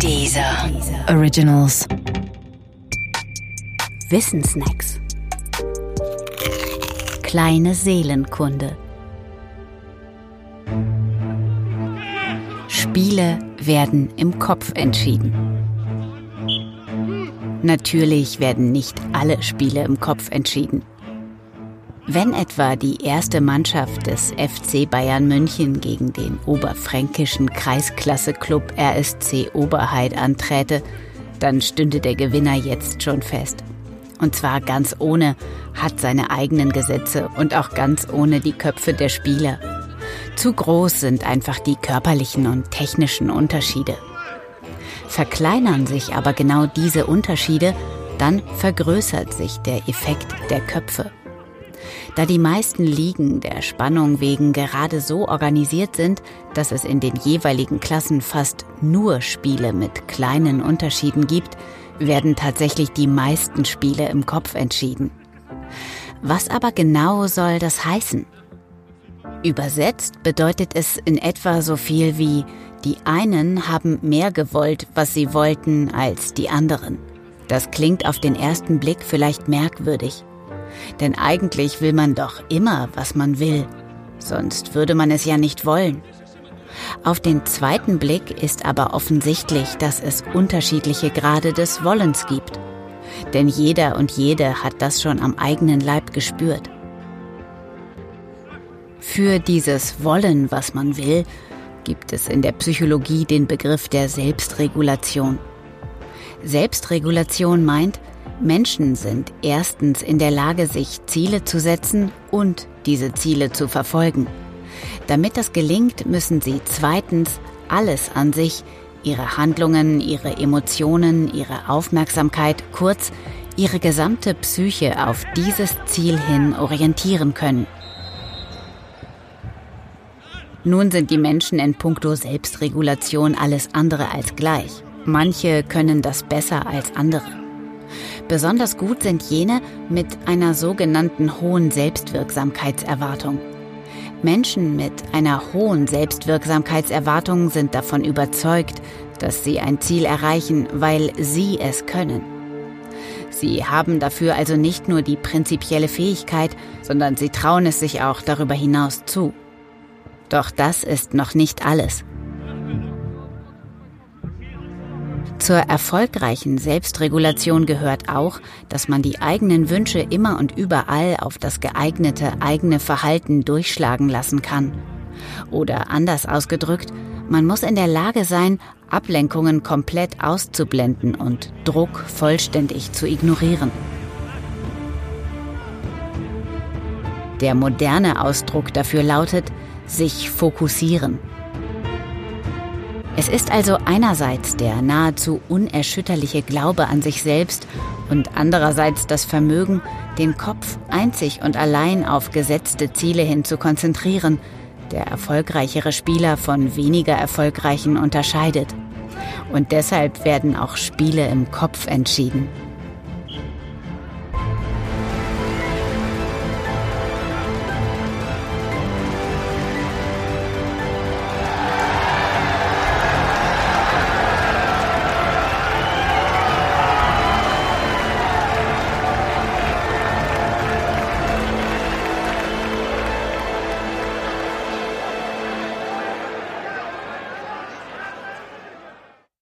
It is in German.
Dieser Originals. Wissensnacks. Kleine Seelenkunde. Spiele werden im Kopf entschieden. Natürlich werden nicht alle Spiele im Kopf entschieden. Wenn etwa die erste Mannschaft des FC Bayern München gegen den oberfränkischen Kreisklasse-Club RSC Oberheid anträte, dann stünde der Gewinner jetzt schon fest. Und zwar ganz ohne, hat seine eigenen Gesetze und auch ganz ohne die Köpfe der Spieler. Zu groß sind einfach die körperlichen und technischen Unterschiede. Verkleinern sich aber genau diese Unterschiede, dann vergrößert sich der Effekt der Köpfe. Da die meisten Ligen der Spannung wegen gerade so organisiert sind, dass es in den jeweiligen Klassen fast nur Spiele mit kleinen Unterschieden gibt, werden tatsächlich die meisten Spiele im Kopf entschieden. Was aber genau soll das heißen? Übersetzt bedeutet es in etwa so viel wie, die einen haben mehr gewollt, was sie wollten, als die anderen. Das klingt auf den ersten Blick vielleicht merkwürdig. Denn eigentlich will man doch immer, was man will. Sonst würde man es ja nicht wollen. Auf den zweiten Blick ist aber offensichtlich, dass es unterschiedliche Grade des Wollens gibt. Denn jeder und jede hat das schon am eigenen Leib gespürt. Für dieses Wollen, was man will, gibt es in der Psychologie den Begriff der Selbstregulation. Selbstregulation meint, Menschen sind erstens in der Lage, sich Ziele zu setzen und diese Ziele zu verfolgen. Damit das gelingt, müssen sie zweitens alles an sich, ihre Handlungen, ihre Emotionen, ihre Aufmerksamkeit, kurz ihre gesamte Psyche auf dieses Ziel hin orientieren können. Nun sind die Menschen in puncto Selbstregulation alles andere als gleich. Manche können das besser als andere. Besonders gut sind jene mit einer sogenannten hohen Selbstwirksamkeitserwartung. Menschen mit einer hohen Selbstwirksamkeitserwartung sind davon überzeugt, dass sie ein Ziel erreichen, weil sie es können. Sie haben dafür also nicht nur die prinzipielle Fähigkeit, sondern sie trauen es sich auch darüber hinaus zu. Doch das ist noch nicht alles. Zur erfolgreichen Selbstregulation gehört auch, dass man die eigenen Wünsche immer und überall auf das geeignete eigene Verhalten durchschlagen lassen kann. Oder anders ausgedrückt, man muss in der Lage sein, Ablenkungen komplett auszublenden und Druck vollständig zu ignorieren. Der moderne Ausdruck dafür lautet, sich fokussieren. Es ist also einerseits der nahezu unerschütterliche Glaube an sich selbst und andererseits das Vermögen, den Kopf einzig und allein auf gesetzte Ziele hin zu konzentrieren, der erfolgreichere Spieler von weniger erfolgreichen unterscheidet. Und deshalb werden auch Spiele im Kopf entschieden.